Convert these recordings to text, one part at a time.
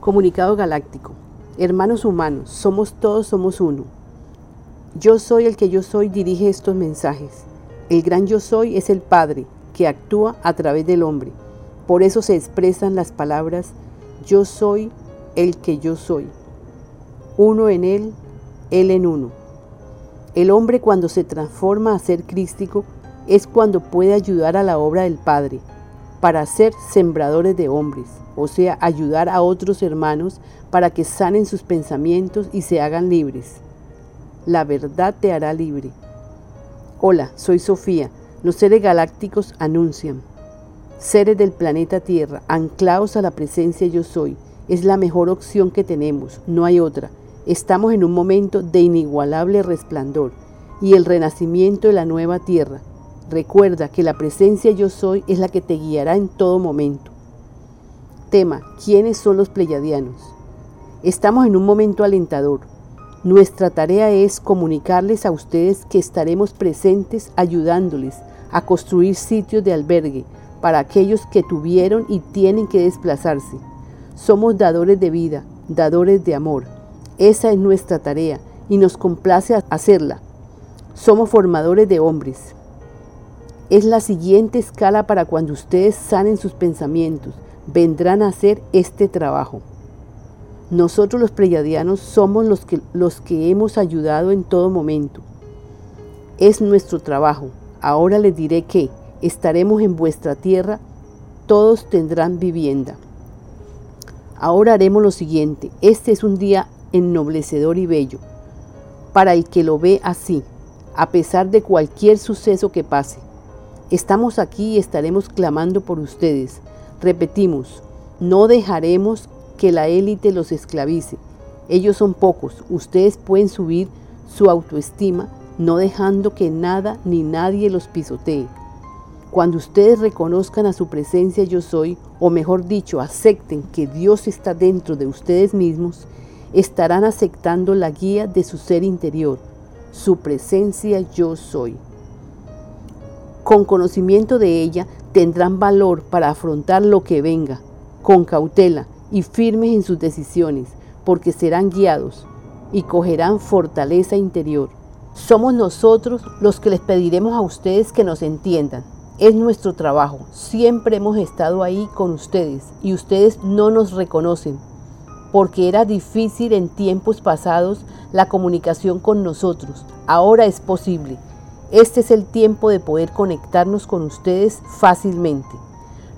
Comunicado galáctico. Hermanos humanos, somos todos, somos uno. Yo soy el que yo soy dirige estos mensajes. El gran yo soy es el Padre que actúa a través del hombre. Por eso se expresan las palabras yo soy el que yo soy. Uno en él, él en uno. El hombre cuando se transforma a ser crístico es cuando puede ayudar a la obra del Padre para ser sembradores de hombres o sea, ayudar a otros hermanos para que sanen sus pensamientos y se hagan libres. La verdad te hará libre. Hola, soy Sofía. Los seres galácticos anuncian. Seres del planeta Tierra, anclados a la presencia yo soy. Es la mejor opción que tenemos, no hay otra. Estamos en un momento de inigualable resplandor y el renacimiento de la nueva Tierra. Recuerda que la presencia yo soy es la que te guiará en todo momento. Tema, ¿quiénes son los pleyadianos? Estamos en un momento alentador. Nuestra tarea es comunicarles a ustedes que estaremos presentes ayudándoles a construir sitios de albergue para aquellos que tuvieron y tienen que desplazarse. Somos dadores de vida, dadores de amor. Esa es nuestra tarea y nos complace hacerla. Somos formadores de hombres. Es la siguiente escala para cuando ustedes sanen sus pensamientos, vendrán a hacer este trabajo. Nosotros los preyadianos somos los que, los que hemos ayudado en todo momento. Es nuestro trabajo. Ahora les diré que estaremos en vuestra tierra, todos tendrán vivienda. Ahora haremos lo siguiente. Este es un día ennoblecedor y bello, para el que lo ve así, a pesar de cualquier suceso que pase. Estamos aquí y estaremos clamando por ustedes, Repetimos, no dejaremos que la élite los esclavice. Ellos son pocos. Ustedes pueden subir su autoestima no dejando que nada ni nadie los pisotee. Cuando ustedes reconozcan a su presencia yo soy, o mejor dicho, acepten que Dios está dentro de ustedes mismos, estarán aceptando la guía de su ser interior, su presencia yo soy. Con conocimiento de ella tendrán valor para afrontar lo que venga, con cautela y firmes en sus decisiones, porque serán guiados y cogerán fortaleza interior. Somos nosotros los que les pediremos a ustedes que nos entiendan. Es nuestro trabajo. Siempre hemos estado ahí con ustedes y ustedes no nos reconocen, porque era difícil en tiempos pasados la comunicación con nosotros. Ahora es posible. Este es el tiempo de poder conectarnos con ustedes fácilmente.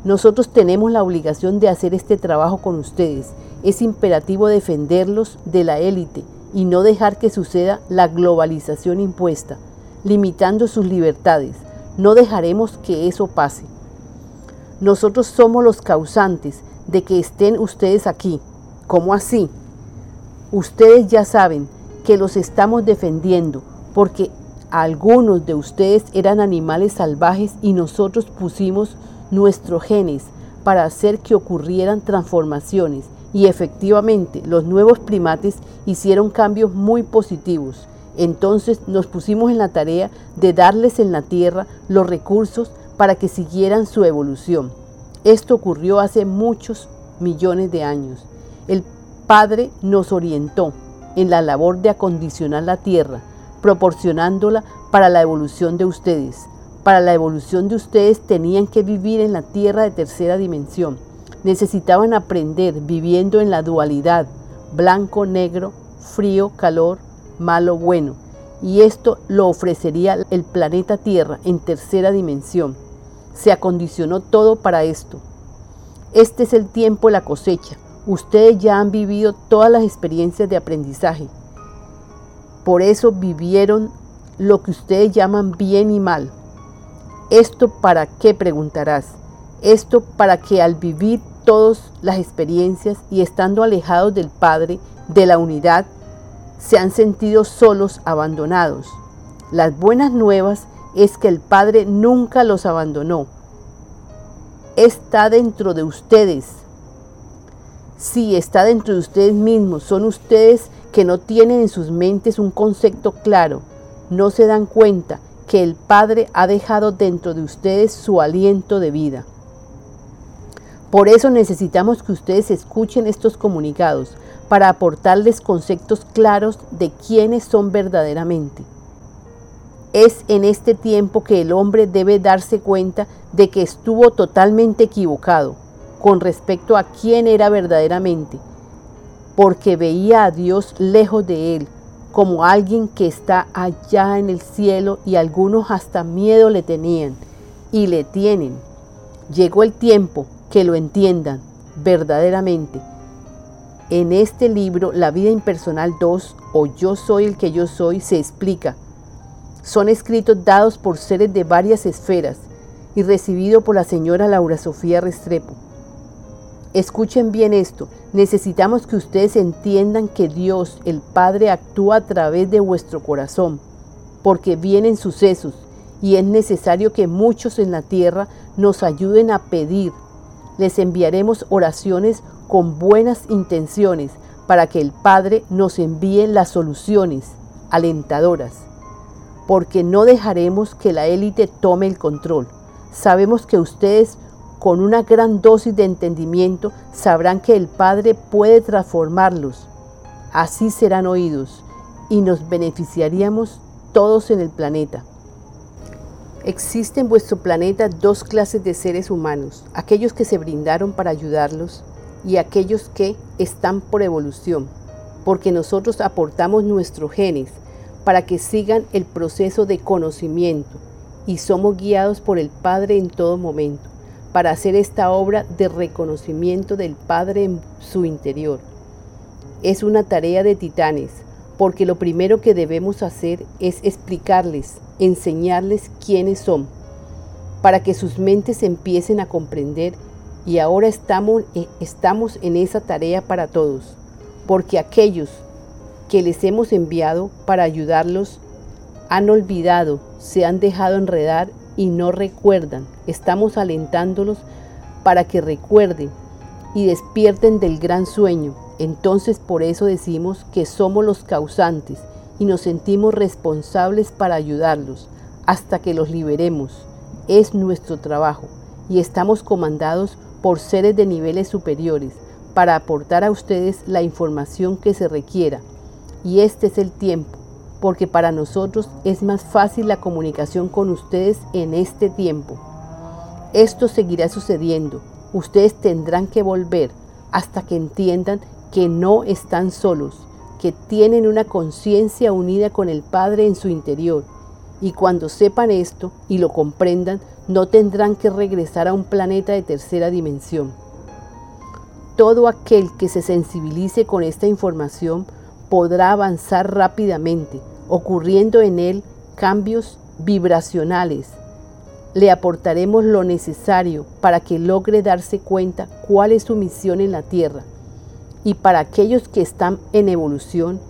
Nosotros tenemos la obligación de hacer este trabajo con ustedes. Es imperativo defenderlos de la élite y no dejar que suceda la globalización impuesta, limitando sus libertades. No dejaremos que eso pase. Nosotros somos los causantes de que estén ustedes aquí. ¿Cómo así? Ustedes ya saben que los estamos defendiendo porque algunos de ustedes eran animales salvajes y nosotros pusimos nuestros genes para hacer que ocurrieran transformaciones y efectivamente los nuevos primates hicieron cambios muy positivos. Entonces nos pusimos en la tarea de darles en la tierra los recursos para que siguieran su evolución. Esto ocurrió hace muchos millones de años. El Padre nos orientó en la labor de acondicionar la tierra proporcionándola para la evolución de ustedes. Para la evolución de ustedes tenían que vivir en la tierra de tercera dimensión. Necesitaban aprender viviendo en la dualidad, blanco, negro, frío, calor, malo, bueno. Y esto lo ofrecería el planeta Tierra en tercera dimensión. Se acondicionó todo para esto. Este es el tiempo la cosecha. Ustedes ya han vivido todas las experiencias de aprendizaje. Por eso vivieron lo que ustedes llaman bien y mal. ¿Esto para qué preguntarás? Esto para que al vivir todas las experiencias y estando alejados del Padre, de la unidad, se han sentido solos, abandonados. Las buenas nuevas es que el Padre nunca los abandonó. Está dentro de ustedes. Sí, está dentro de ustedes mismos. Son ustedes que no tienen en sus mentes un concepto claro, no se dan cuenta que el Padre ha dejado dentro de ustedes su aliento de vida. Por eso necesitamos que ustedes escuchen estos comunicados para aportarles conceptos claros de quiénes son verdaderamente. Es en este tiempo que el hombre debe darse cuenta de que estuvo totalmente equivocado con respecto a quién era verdaderamente, porque veía a Dios lejos de él, como alguien que está allá en el cielo y algunos hasta miedo le tenían y le tienen. Llegó el tiempo que lo entiendan verdaderamente. En este libro, La vida impersonal 2 o Yo soy el que yo soy, se explica. Son escritos dados por seres de varias esferas y recibido por la señora Laura Sofía Restrepo. Escuchen bien esto, necesitamos que ustedes entiendan que Dios, el Padre, actúa a través de vuestro corazón, porque vienen sucesos y es necesario que muchos en la tierra nos ayuden a pedir. Les enviaremos oraciones con buenas intenciones para que el Padre nos envíe las soluciones alentadoras, porque no dejaremos que la élite tome el control. Sabemos que ustedes con una gran dosis de entendimiento sabrán que el Padre puede transformarlos. Así serán oídos y nos beneficiaríamos todos en el planeta. Existen en vuestro planeta dos clases de seres humanos, aquellos que se brindaron para ayudarlos y aquellos que están por evolución, porque nosotros aportamos nuestros genes para que sigan el proceso de conocimiento y somos guiados por el Padre en todo momento para hacer esta obra de reconocimiento del Padre en su interior. Es una tarea de titanes, porque lo primero que debemos hacer es explicarles, enseñarles quiénes son, para que sus mentes empiecen a comprender y ahora estamos, eh, estamos en esa tarea para todos, porque aquellos que les hemos enviado para ayudarlos han olvidado, se han dejado enredar y no recuerdan. Estamos alentándolos para que recuerden y despierten del gran sueño. Entonces por eso decimos que somos los causantes y nos sentimos responsables para ayudarlos hasta que los liberemos. Es nuestro trabajo y estamos comandados por seres de niveles superiores para aportar a ustedes la información que se requiera. Y este es el tiempo porque para nosotros es más fácil la comunicación con ustedes en este tiempo. Esto seguirá sucediendo. Ustedes tendrán que volver hasta que entiendan que no están solos, que tienen una conciencia unida con el Padre en su interior. Y cuando sepan esto y lo comprendan, no tendrán que regresar a un planeta de tercera dimensión. Todo aquel que se sensibilice con esta información podrá avanzar rápidamente, ocurriendo en él cambios vibracionales. Le aportaremos lo necesario para que logre darse cuenta cuál es su misión en la Tierra. Y para aquellos que están en evolución,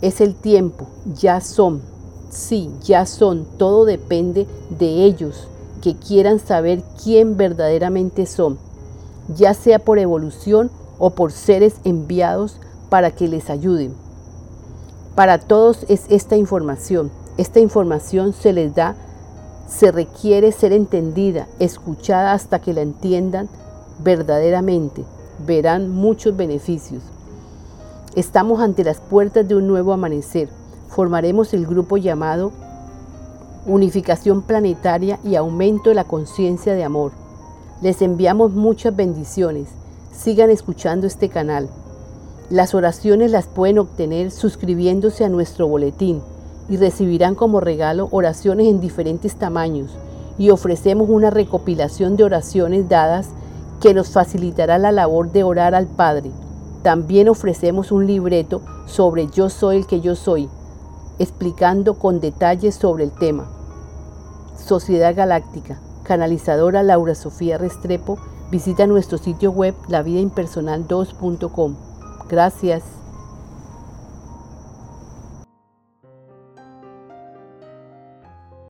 es el tiempo, ya son, sí, ya son, todo depende de ellos que quieran saber quién verdaderamente son, ya sea por evolución o por seres enviados para que les ayuden. Para todos es esta información. Esta información se les da, se requiere ser entendida, escuchada hasta que la entiendan verdaderamente. Verán muchos beneficios. Estamos ante las puertas de un nuevo amanecer. Formaremos el grupo llamado Unificación Planetaria y Aumento de la Conciencia de Amor. Les enviamos muchas bendiciones. Sigan escuchando este canal. Las oraciones las pueden obtener suscribiéndose a nuestro boletín y recibirán como regalo oraciones en diferentes tamaños y ofrecemos una recopilación de oraciones dadas que nos facilitará la labor de orar al Padre. También ofrecemos un libreto sobre Yo soy el que yo soy, explicando con detalles sobre el tema. Sociedad Galáctica, canalizadora Laura Sofía Restrepo, visita nuestro sitio web lavidaimpersonal2.com. Gracias.